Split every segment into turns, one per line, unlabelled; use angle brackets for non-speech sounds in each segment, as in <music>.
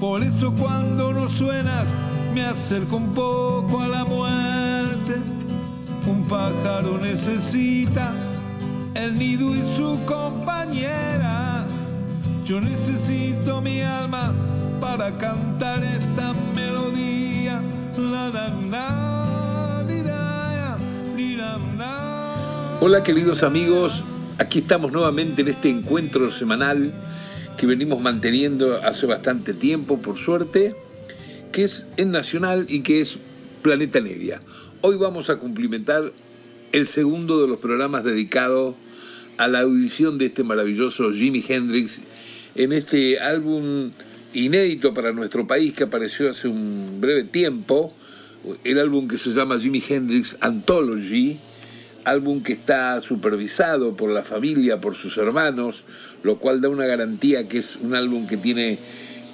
Por eso cuando no suenas me acerco un poco a la muerte. Un pájaro necesita el nido y su compañera. Yo necesito mi alma para cantar esta melodía. La, la.
Hola queridos amigos, aquí estamos nuevamente en este encuentro semanal que venimos manteniendo hace bastante tiempo, por suerte, que es en Nacional y que es Planeta Nevia. Hoy vamos a cumplimentar el segundo de los programas dedicados a la audición de este maravilloso Jimi Hendrix en este álbum inédito para nuestro país que apareció hace un breve tiempo, el álbum que se llama Jimi Hendrix Anthology, álbum que está supervisado por la familia, por sus hermanos, lo cual da una garantía que es un álbum que tiene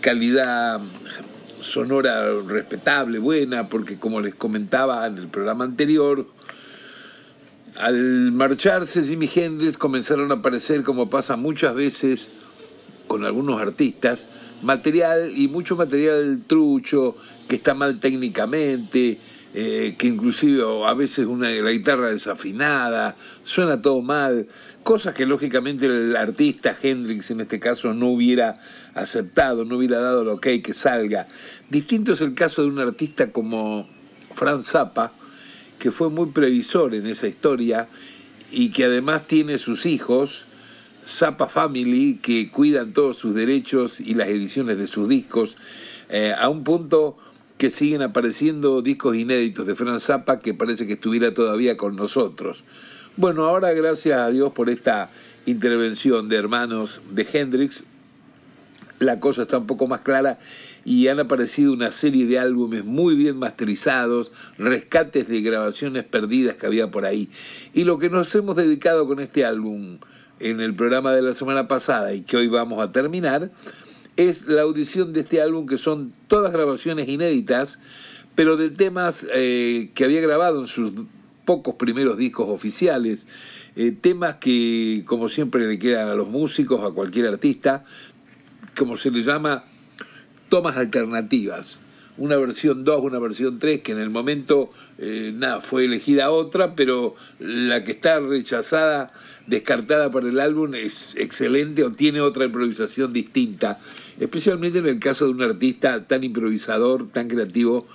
calidad sonora respetable, buena, porque como les comentaba en el programa anterior, al marcharse Jimi Hendrix comenzaron a aparecer, como pasa muchas veces con algunos artistas, material y mucho material trucho, que está mal técnicamente, eh, que inclusive a veces una, la guitarra desafinada, suena todo mal, cosas que lógicamente el artista Hendrix en este caso no hubiera aceptado, no hubiera dado el ok que salga. Distinto es el caso de un artista como Franz Zappa, que fue muy previsor en esa historia y que además tiene sus hijos, Zappa Family, que cuidan todos sus derechos y las ediciones de sus discos, eh, a un punto que siguen apareciendo discos inéditos de Franz Zappa que parece que estuviera todavía con nosotros. Bueno, ahora gracias a Dios por esta intervención de hermanos de Hendrix, la cosa está un poco más clara y han aparecido una serie de álbumes muy bien masterizados, rescates de grabaciones perdidas que había por ahí. Y lo que nos hemos dedicado con este álbum en el programa de la semana pasada y que hoy vamos a terminar, es la audición de este álbum que son todas grabaciones inéditas, pero de temas eh, que había grabado en sus pocos primeros discos oficiales, eh, temas que como siempre le quedan a los músicos, a cualquier artista, como se le llama, tomas alternativas. Una versión 2, una versión 3, que en el momento eh, nada, fue elegida otra, pero la que está rechazada, descartada para el álbum es excelente o tiene otra improvisación distinta, especialmente en el caso de un artista tan improvisador, tan creativo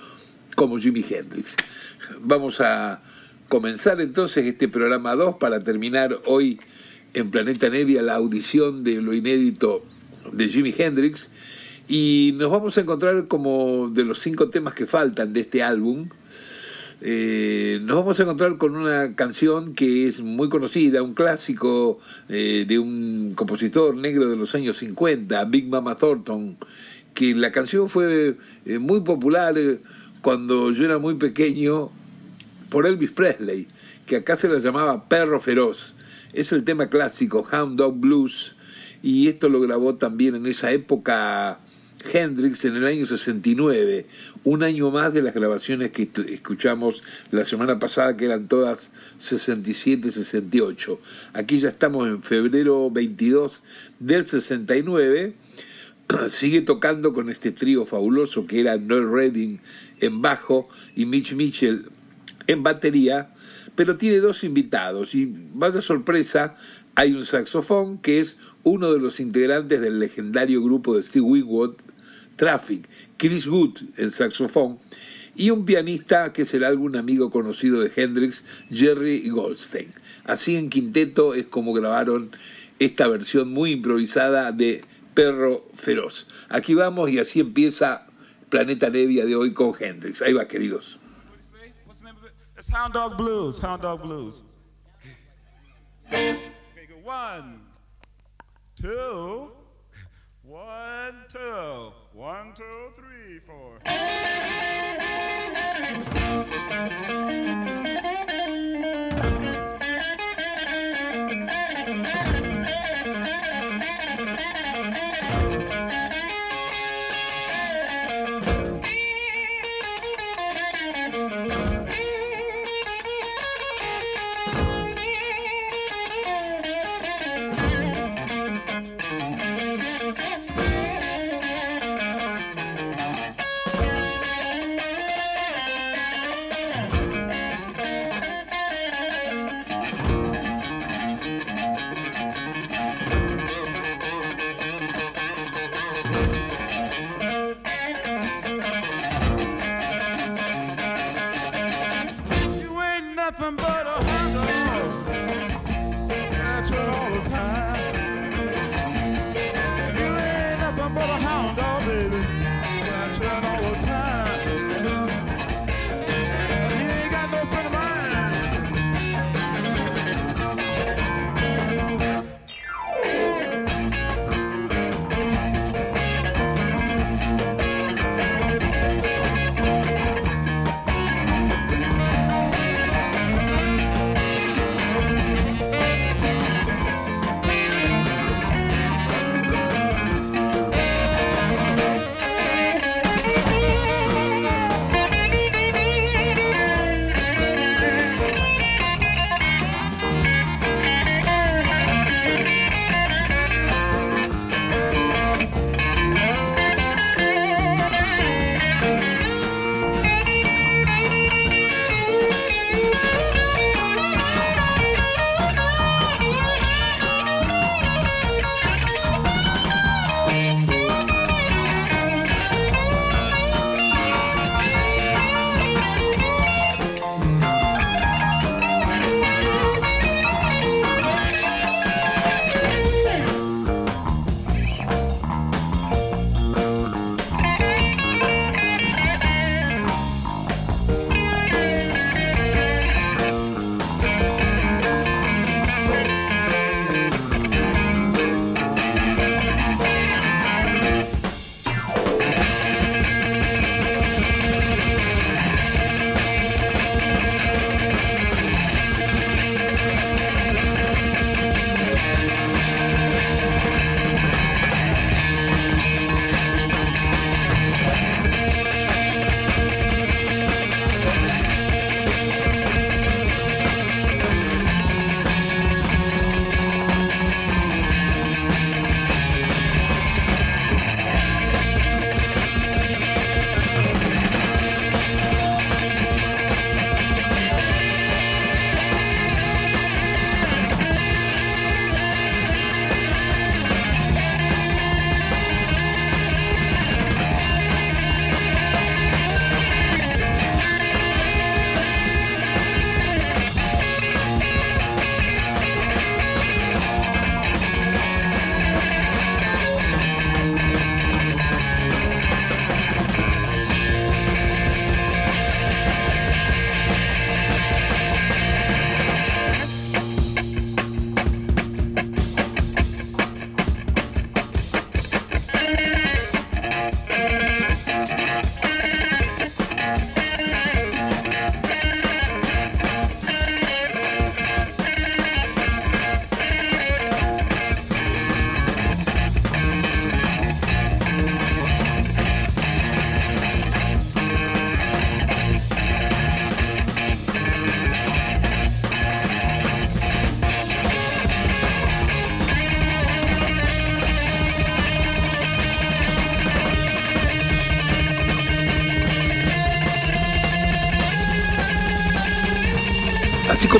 como Jimi Hendrix. Vamos a comenzar entonces este programa 2 para terminar hoy en Planeta Nevia la audición de lo inédito de Jimi Hendrix y nos vamos a encontrar como de los cinco temas que faltan de este álbum. Eh, nos vamos a encontrar con una canción que es muy conocida, un clásico eh, de un compositor negro de los años 50, Big Mama Thornton, que la canción fue eh, muy popular eh, cuando yo era muy pequeño por Elvis Presley, que acá se la llamaba Perro Feroz. Es el tema clásico, Hound Dog Blues, y esto lo grabó también en esa época Hendrix en el año 69, un año más de las grabaciones que escuchamos la semana pasada, que eran todas 67-68. Aquí ya estamos en febrero 22 del 69. <clears throat> Sigue tocando con este trío fabuloso que era Noel Redding en bajo y Mitch Mitchell en batería, pero tiene dos invitados y vaya sorpresa, hay un saxofón que es uno de los integrantes del legendario grupo de Steve Winwood, Traffic, Chris Wood en saxofón, y un pianista que será algún amigo conocido de Hendrix, Jerry Goldstein. Así en quinteto es como grabaron esta versión muy improvisada de Perro Feroz. Aquí vamos y así empieza Planeta Nevia de hoy con Hendrix. Ahí va, queridos.
It's Hound Dog Blues. Hound Dog Blues. Okay, go one, two, one, two, one, One, two, three, four.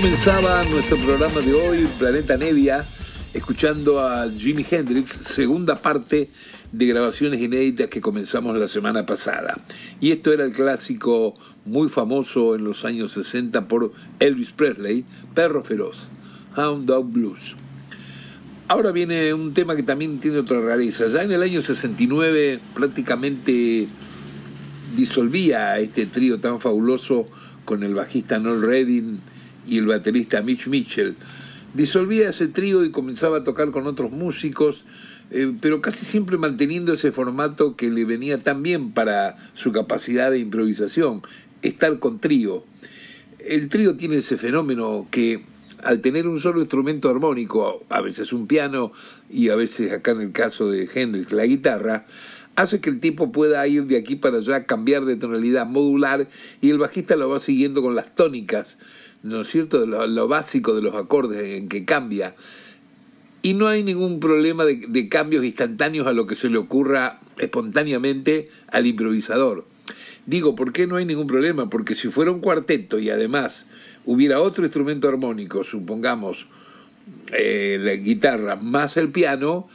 Comenzaba nuestro programa de hoy, Planeta Nevia, escuchando a Jimi Hendrix, segunda parte de grabaciones inéditas que comenzamos la semana pasada. Y esto era el clásico muy famoso en los años 60 por Elvis Presley, Perro Feroz, Hound Dog Blues. Ahora viene un tema que también tiene otra rareza. Ya en el año 69 prácticamente disolvía este trío tan fabuloso con el bajista Noel Redding y el baterista Mitch Mitchell. Disolvía ese trío y comenzaba a tocar con otros músicos eh, pero casi siempre manteniendo ese formato que le venía tan bien para su capacidad de improvisación, estar con trío. El trío tiene ese fenómeno que al tener un solo instrumento armónico, a veces un piano y a veces acá en el caso de Hendrix la guitarra, hace que el tipo pueda ir de aquí para allá, cambiar de tonalidad, modular y el bajista lo va siguiendo con las tónicas, ¿no es cierto? Lo, lo básico de los acordes en que cambia y no hay ningún problema de, cambios instantáneos a lo que se le ocurra espontáneamente al improvisador. Digo, ¿por qué no hay ningún problema? Porque si fuera un cuarteto y además hubiera otro instrumento armónico, supongamos eh, la guitarra más el piano,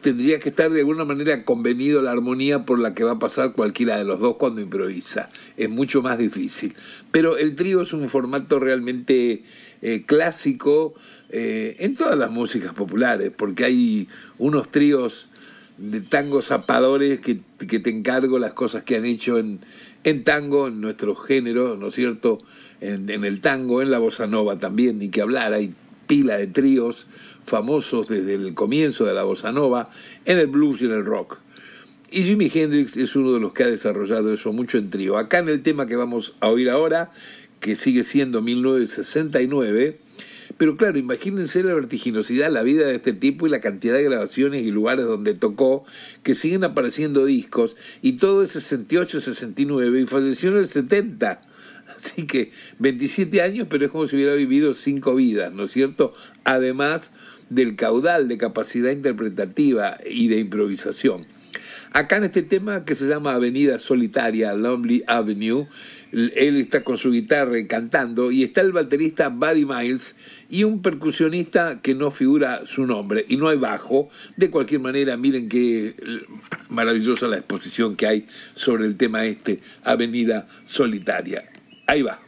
tendría que estar de alguna manera convenido la armonía por la que va a pasar cualquiera de los dos cuando improvisa. Es mucho más difícil. Pero el trío es un formato realmente eh, clásico, eh, en todas las músicas populares, porque hay unos tríos de tango zapadores que, te encargo las cosas que han hecho en, en tango, en nuestro género, ¿no es cierto? En, en, el tango, en la bossa nova también, ni que hablar, hay pila de tríos famosos desde el comienzo de la bossa nova, en el blues y en el rock. Y Jimi Hendrix es uno de los que ha desarrollado eso mucho en trío. Acá en el tema que vamos a oír ahora, que sigue siendo 1969, pero claro, imagínense la vertiginosidad, la vida de este tipo y la cantidad de grabaciones y lugares donde tocó, que siguen apareciendo discos, y todo es 68, 69, y falleció en el 70. Así que 27 años, pero es como si hubiera vivido cinco vidas, ¿no es cierto? Además del caudal de capacidad interpretativa y de improvisación. Acá en este tema que se llama Avenida Solitaria, Lonely Avenue, él está con su guitarra cantando y está el baterista Buddy Miles y un percusionista que no figura su nombre y no hay bajo. De cualquier manera, miren qué maravillosa la exposición que hay sobre el tema este, Avenida Solitaria. Ahí va.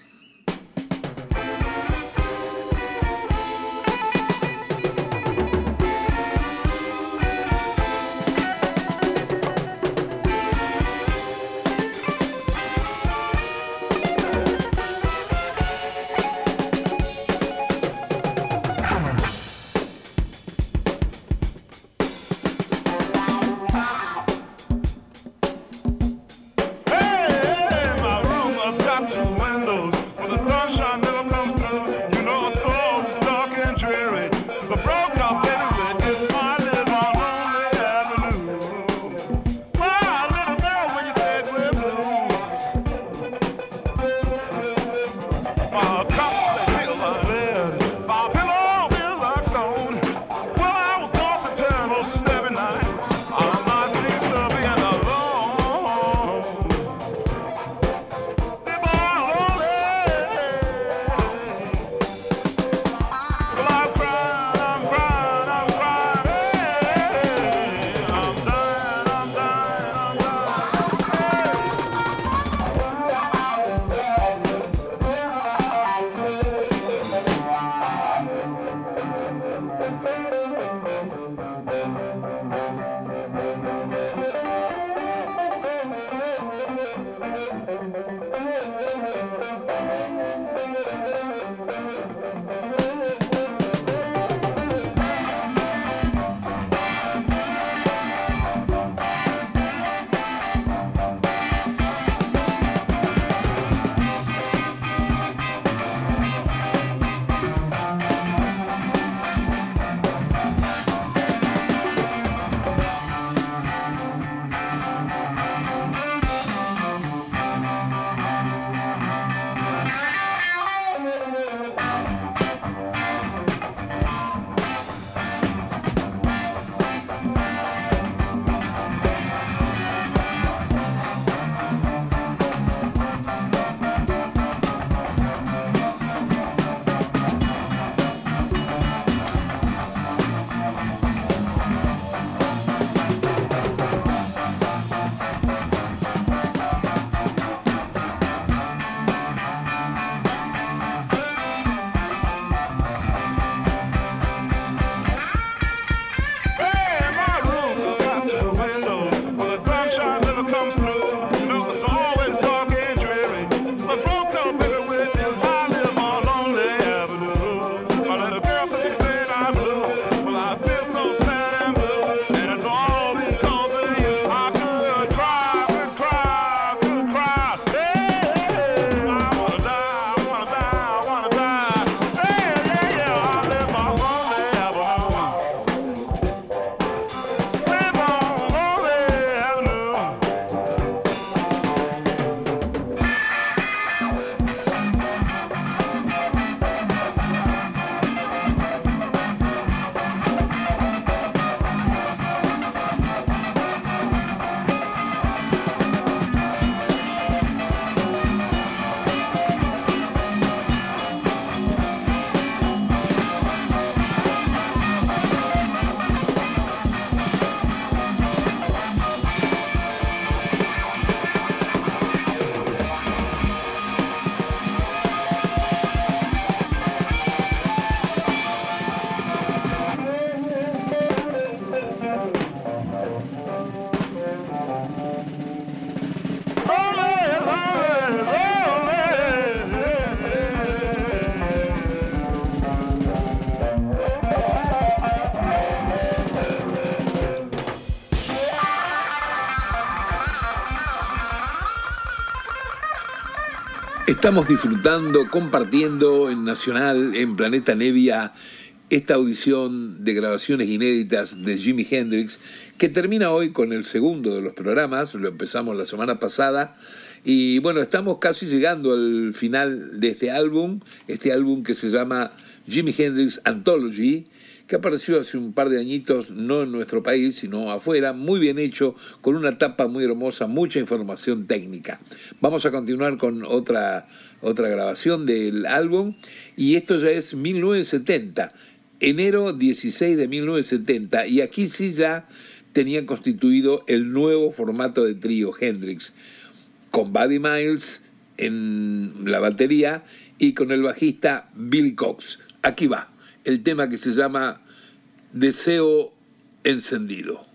Estamos disfrutando, compartiendo en Nacional, en Planeta Nevia, esta audición de grabaciones inéditas de Jimi Hendrix, que termina hoy con el segundo de los programas, lo empezamos la semana pasada, y bueno, estamos casi llegando al final de este álbum, este álbum que se llama Jimi Hendrix Anthology, que apareció hace un par de añitos, no en nuestro país, sino afuera, muy bien hecho, con una tapa muy hermosa, mucha información técnica. Vamos a continuar con otra, otra grabación del álbum, y esto ya es 1970, enero 16 de 1970, y aquí sí ya tenía constituido el nuevo formato de trío Hendrix, con Buddy Miles en la batería y con el bajista Billy Cox. Aquí va el tema que se llama Deseo encendido.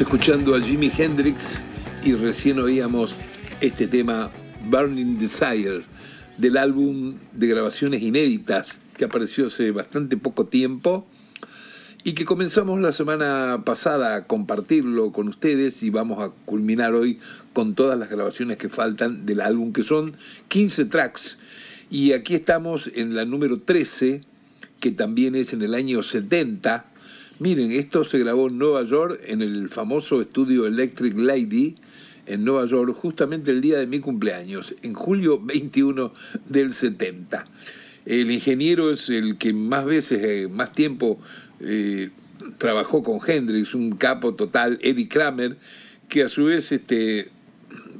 Escuchando a Jimi Hendrix y recién oíamos este tema Burning Desire del álbum de grabaciones inéditas que apareció hace bastante poco tiempo y que comenzamos la semana pasada a compartirlo con ustedes y vamos a culminar hoy con todas las grabaciones que faltan del álbum que son 15 tracks. Y aquí estamos en la número 13 que también es en el año 70 Miren, esto se grabó en Nueva York, en el famoso estudio Electric Lady, en Nueva York, justamente el día de mi cumpleaños, en julio 21 del 70. El ingeniero es el que más veces, eh, más tiempo eh, trabajó con Hendrix, un capo total, Eddie Kramer, que a su vez este,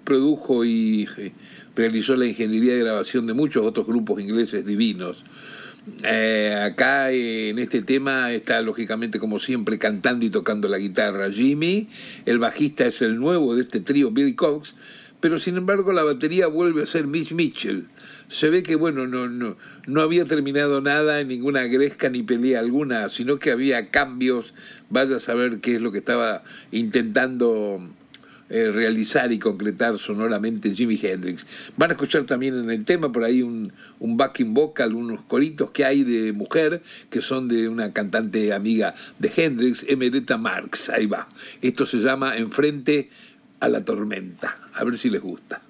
produjo y eh, realizó la ingeniería de grabación de muchos otros grupos ingleses divinos. Eh, acá en este tema está lógicamente como siempre cantando y tocando la guitarra Jimmy, el bajista es el nuevo de este trío Billy Cox, pero sin embargo la batería vuelve a ser Miss Mitchell. Se ve que bueno, no, no, no había terminado nada ninguna gresca ni pelea alguna, sino que había cambios, vaya a saber qué es lo que estaba intentando eh, realizar y concretar sonoramente Jimi Hendrix. Van a escuchar también en el tema por ahí un, un backing vocal, unos coritos que hay de mujer, que son de una cantante amiga de Hendrix, Emerita Marx. Ahí va. Esto se llama Enfrente a la tormenta. A ver si les gusta.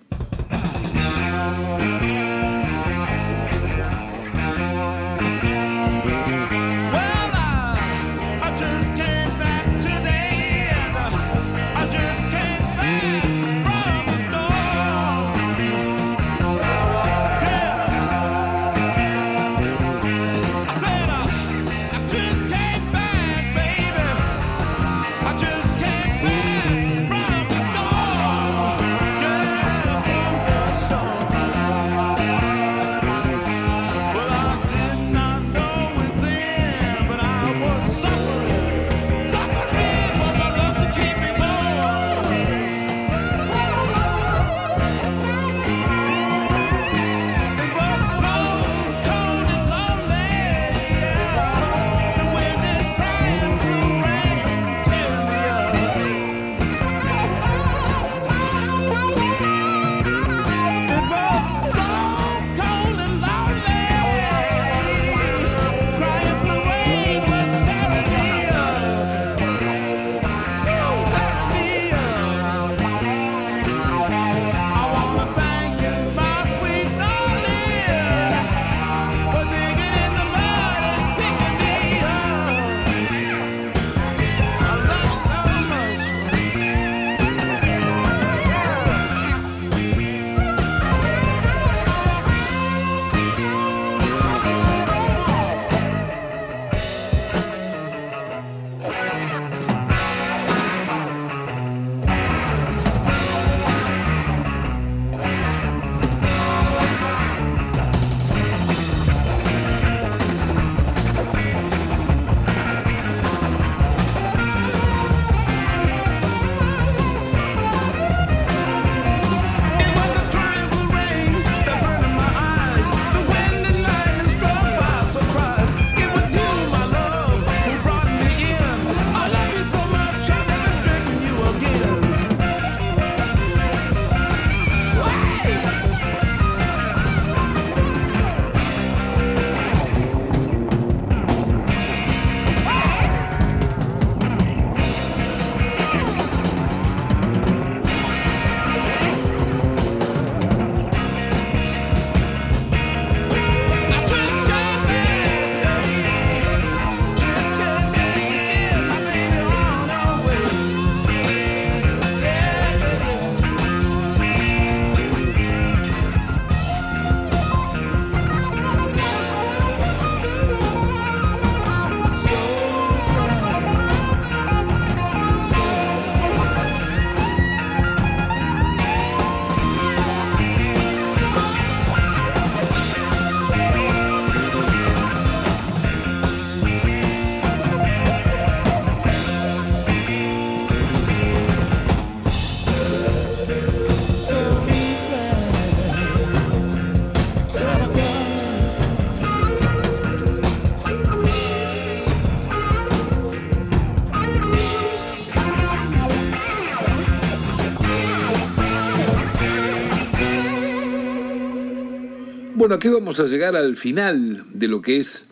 Bueno, aquí vamos a llegar al final de lo que es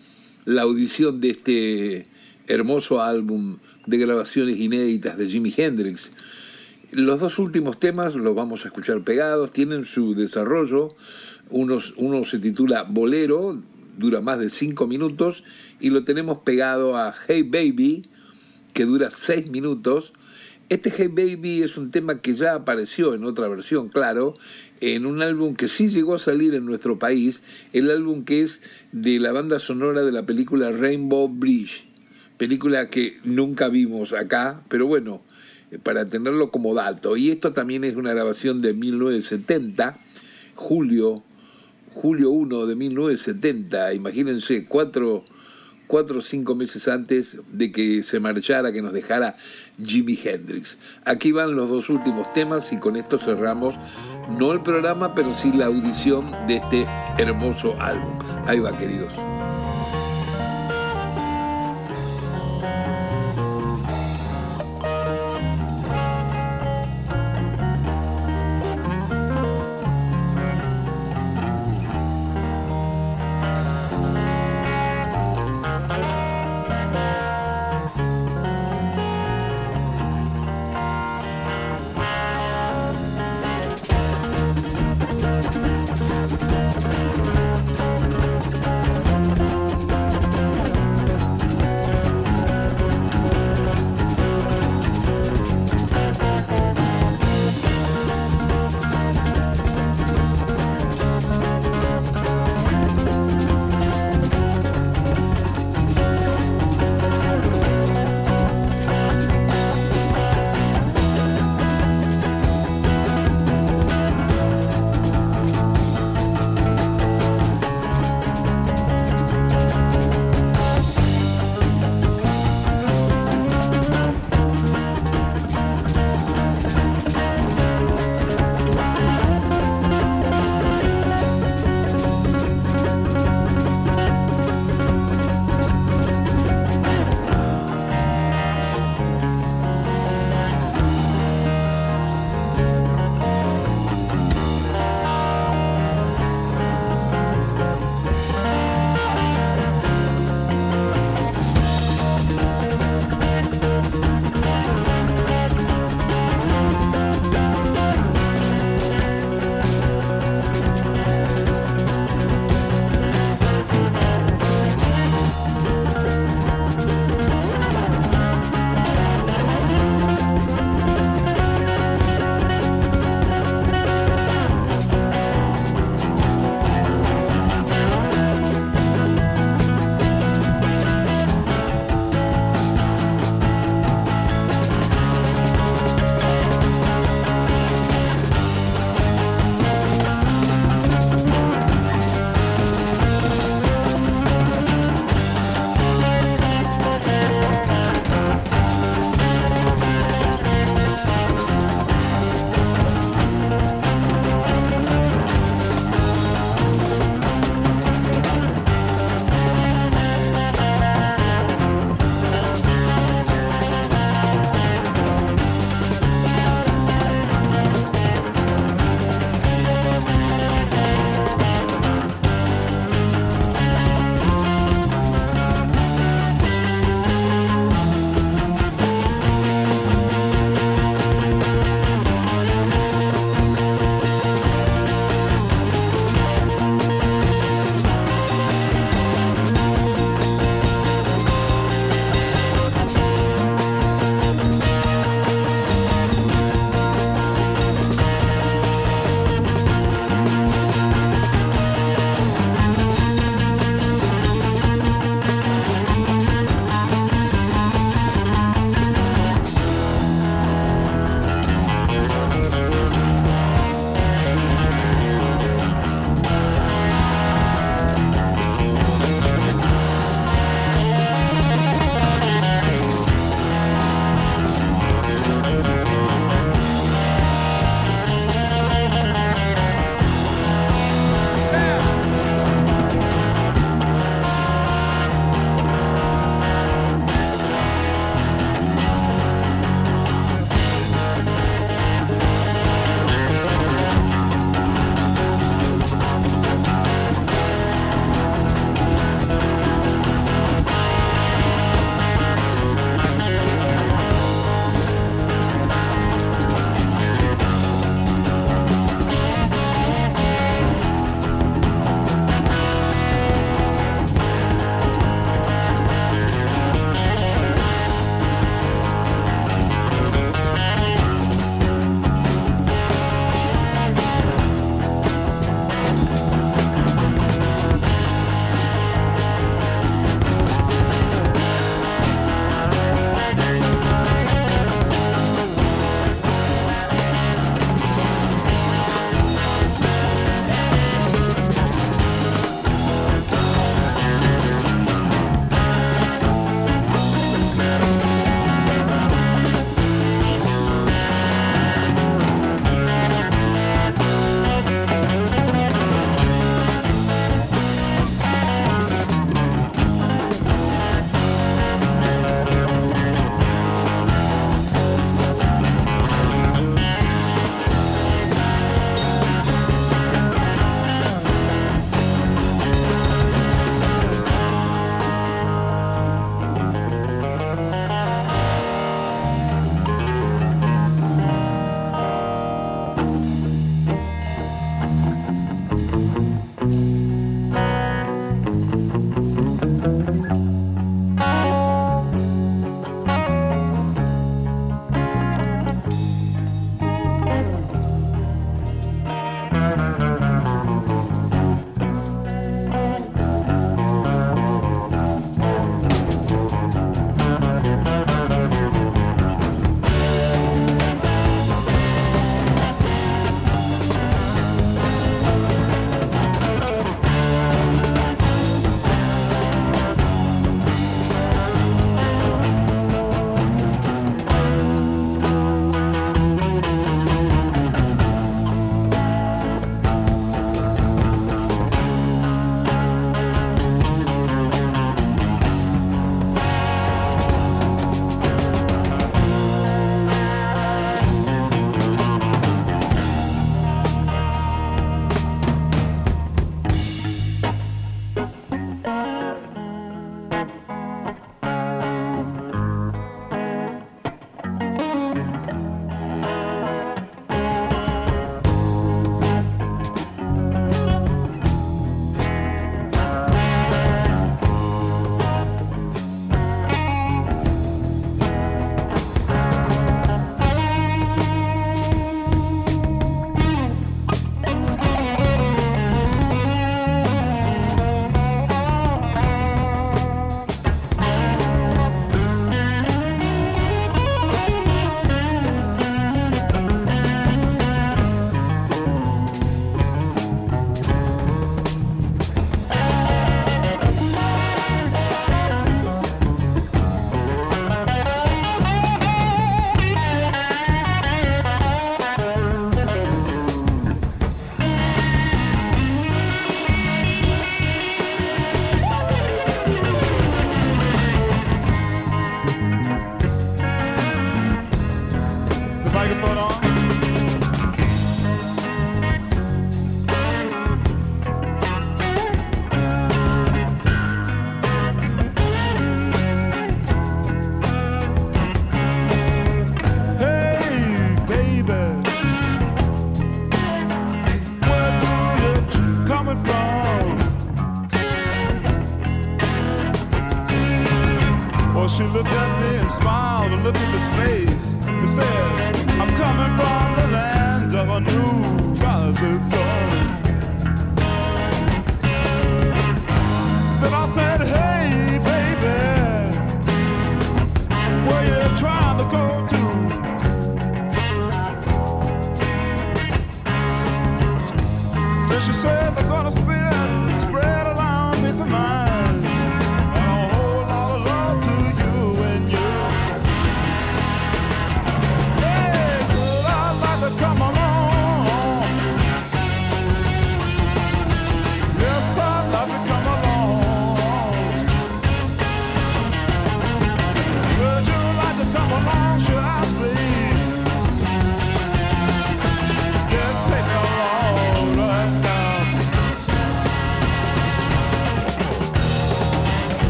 la audición de este hermoso álbum de grabaciones inéditas de Jimi Hendrix. Los dos últimos temas los vamos a escuchar pegados, tienen su desarrollo. Uno se titula Bolero, dura más de cinco minutos, y lo tenemos pegado a Hey Baby, que dura seis minutos. Este Hey Baby es un tema que ya apareció en otra versión, claro, en un álbum que sí llegó a salir en nuestro país, el álbum que es de la banda sonora de la película Rainbow Bridge, película que nunca vimos acá, pero bueno, para tenerlo como dato. Y esto también es una grabación de 1970, julio, julio 1 de 1970, imagínense, cuatro cuatro o cinco meses antes de que se marchara, que nos dejara Jimi Hendrix. Aquí van los dos últimos temas y con esto cerramos no el programa, pero sí la audición de este hermoso álbum. Ahí va, queridos.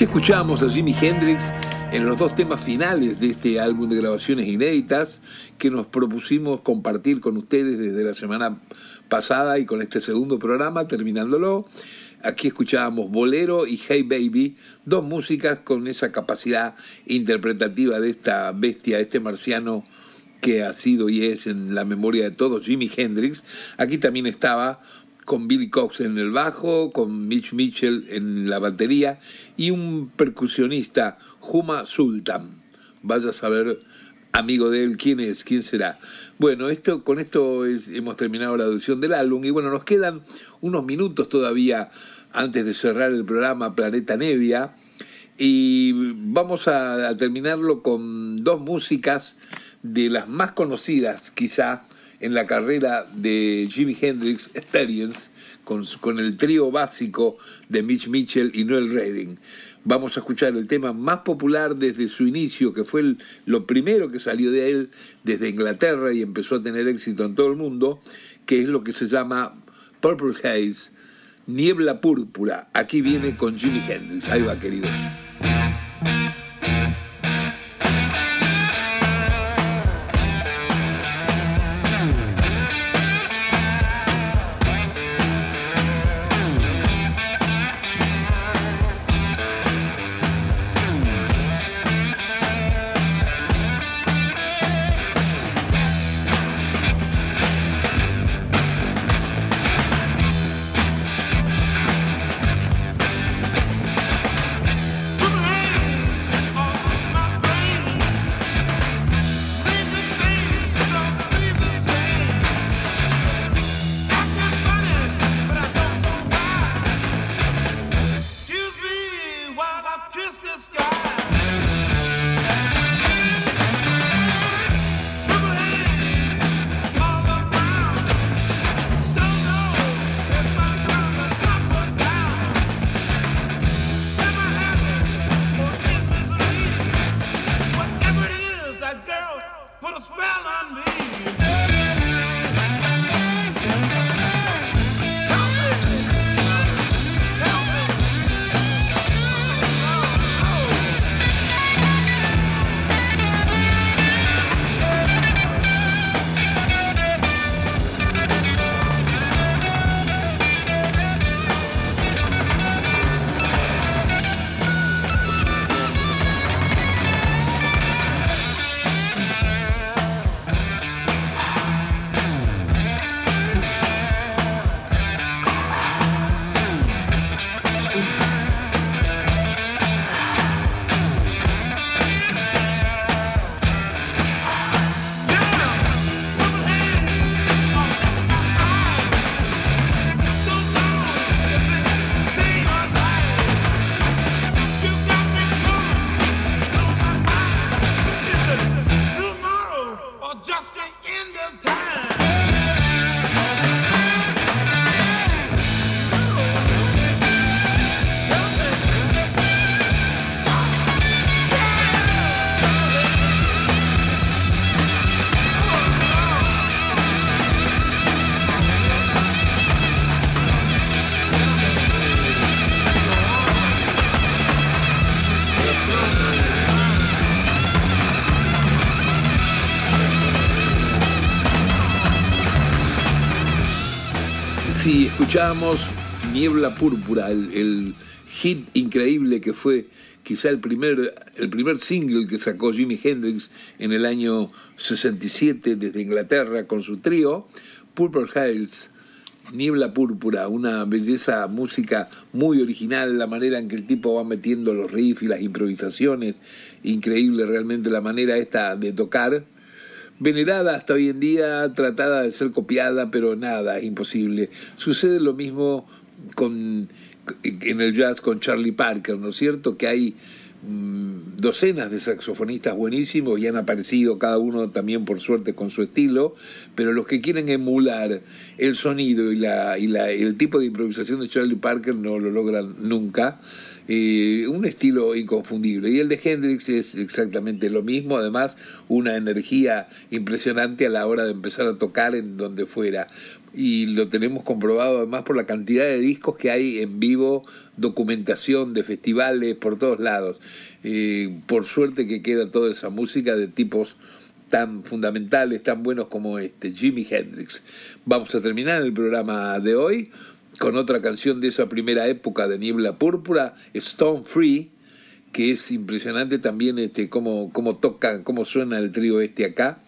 Así escuchamos a Jimi Hendrix en los dos temas finales de este álbum de grabaciones inéditas que nos propusimos compartir con ustedes desde la semana pasada y con este segundo programa, terminándolo. Aquí escuchábamos Bolero y Hey Baby, dos músicas con esa capacidad interpretativa de esta bestia, este marciano que ha sido y es en la memoria de todos Jimi Hendrix. Aquí también estaba con Billy Cox en el bajo, con Mitch Mitchell en la batería y un percusionista, Juma Sultan. Vaya a saber, amigo de él, quién es, quién será. Bueno, esto, con esto es- hemos terminado la audición del álbum y bueno, nos quedan unos minutos todavía antes de cerrar el programa Planeta Nevia y vamos a, a terminarlo con dos músicas de las más conocidas quizá en la carrera de Jimi Hendrix Experience con, con el trío básico de Mitch Mitchell y Noel Redding. Vamos a escuchar el tema más popular desde su inicio, que fue el- lo primero que salió de él desde Inglaterra y empezó a tener éxito en todo el mundo, que es lo que se llama Purple Haze, Niebla Púrpura. Aquí viene con Jimi Hendrix. Ahí va, queridos. Sí, escuchábamos Niebla Púrpura, el, el hit increíble que fue quizá el primer, el primer single que sacó Jimi Hendrix en el año 67 desde Inglaterra con su trío, Purple Hills, Niebla Púrpura, una belleza música muy original, la manera en que el tipo va metiendo los riffs y las improvisaciones, increíble realmente la manera esta de tocar venerada hasta hoy en día, tratada de ser copiada, pero nada, es imposible. Sucede lo mismo con, en el jazz con Charlie Parker, ¿no es cierto? Que hay mm, docenas de saxofonistas buenísimos y han aparecido cada uno también por suerte con su estilo, pero los que quieren emular el sonido y, la, y la, el tipo de improvisación de Charlie Parker no lo logran nunca. Eh, un estilo inconfundible. Y el de Hendrix es exactamente lo mismo, además una energía impresionante a la hora de empezar a tocar en donde fuera. Y lo tenemos comprobado además por la cantidad de discos que hay en vivo, documentación de festivales por todos lados. Eh, por suerte que queda toda esa música de tipos tan fundamentales, tan buenos como este, Jimi Hendrix. Vamos a terminar el programa de hoy con otra canción de esa primera época de Niebla Púrpura, Stone Free, que es impresionante también este, cómo, cómo toca, cómo suena el trío este acá.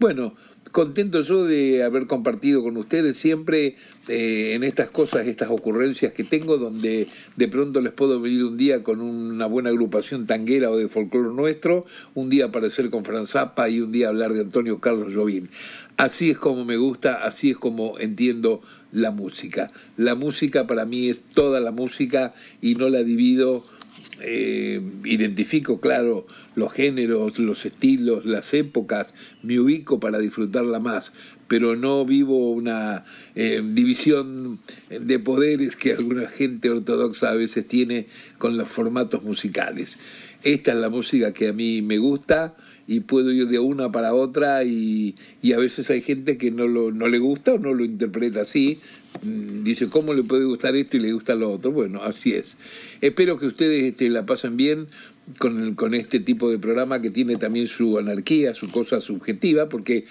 Bueno, contento yo de haber compartido con ustedes siempre eh, en estas cosas, estas ocurrencias que tengo, donde de pronto les puedo venir un día con una buena agrupación tanguera o de folclore nuestro, un día aparecer con Franz Zappa y un día hablar de Antonio Carlos Jobim. Así es como me gusta, así es como entiendo la música. La música para mí es toda la música y no la divido, eh, identifico, claro, los géneros, los estilos, las épocas, me ubico para disfrutarla más, pero no vivo una eh, división de poderes que alguna gente ortodoxa a veces tiene con los formatos musicales. Esta es la música que a mí me gusta y puedo ir de una para otra y, y a veces hay gente que no, lo, no le gusta o no lo interpreta así. Mm, dice, ¿cómo le puede gustar esto y le gusta lo otro? Bueno, así es. Espero que ustedes este, la pasen bien con, con este tipo de programa que tiene también su anarquía, su cosa subjetiva, porque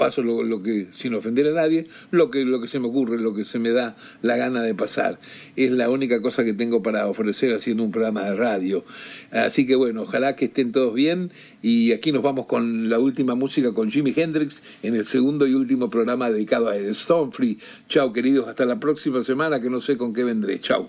paso lo, que, sin ofender a nadie, lo que, lo que se me ocurre, lo que se me da la gana de pasar. Es la única cosa que tengo para ofrecer haciendo un programa de radio. Así que bueno, ojalá que estén todos bien y aquí nos vamos con la última música con Jimi Hendrix en el segundo y último programa dedicado a él, Stone Free. Chao queridos, hasta la próxima semana que no sé con qué vendré. Chao.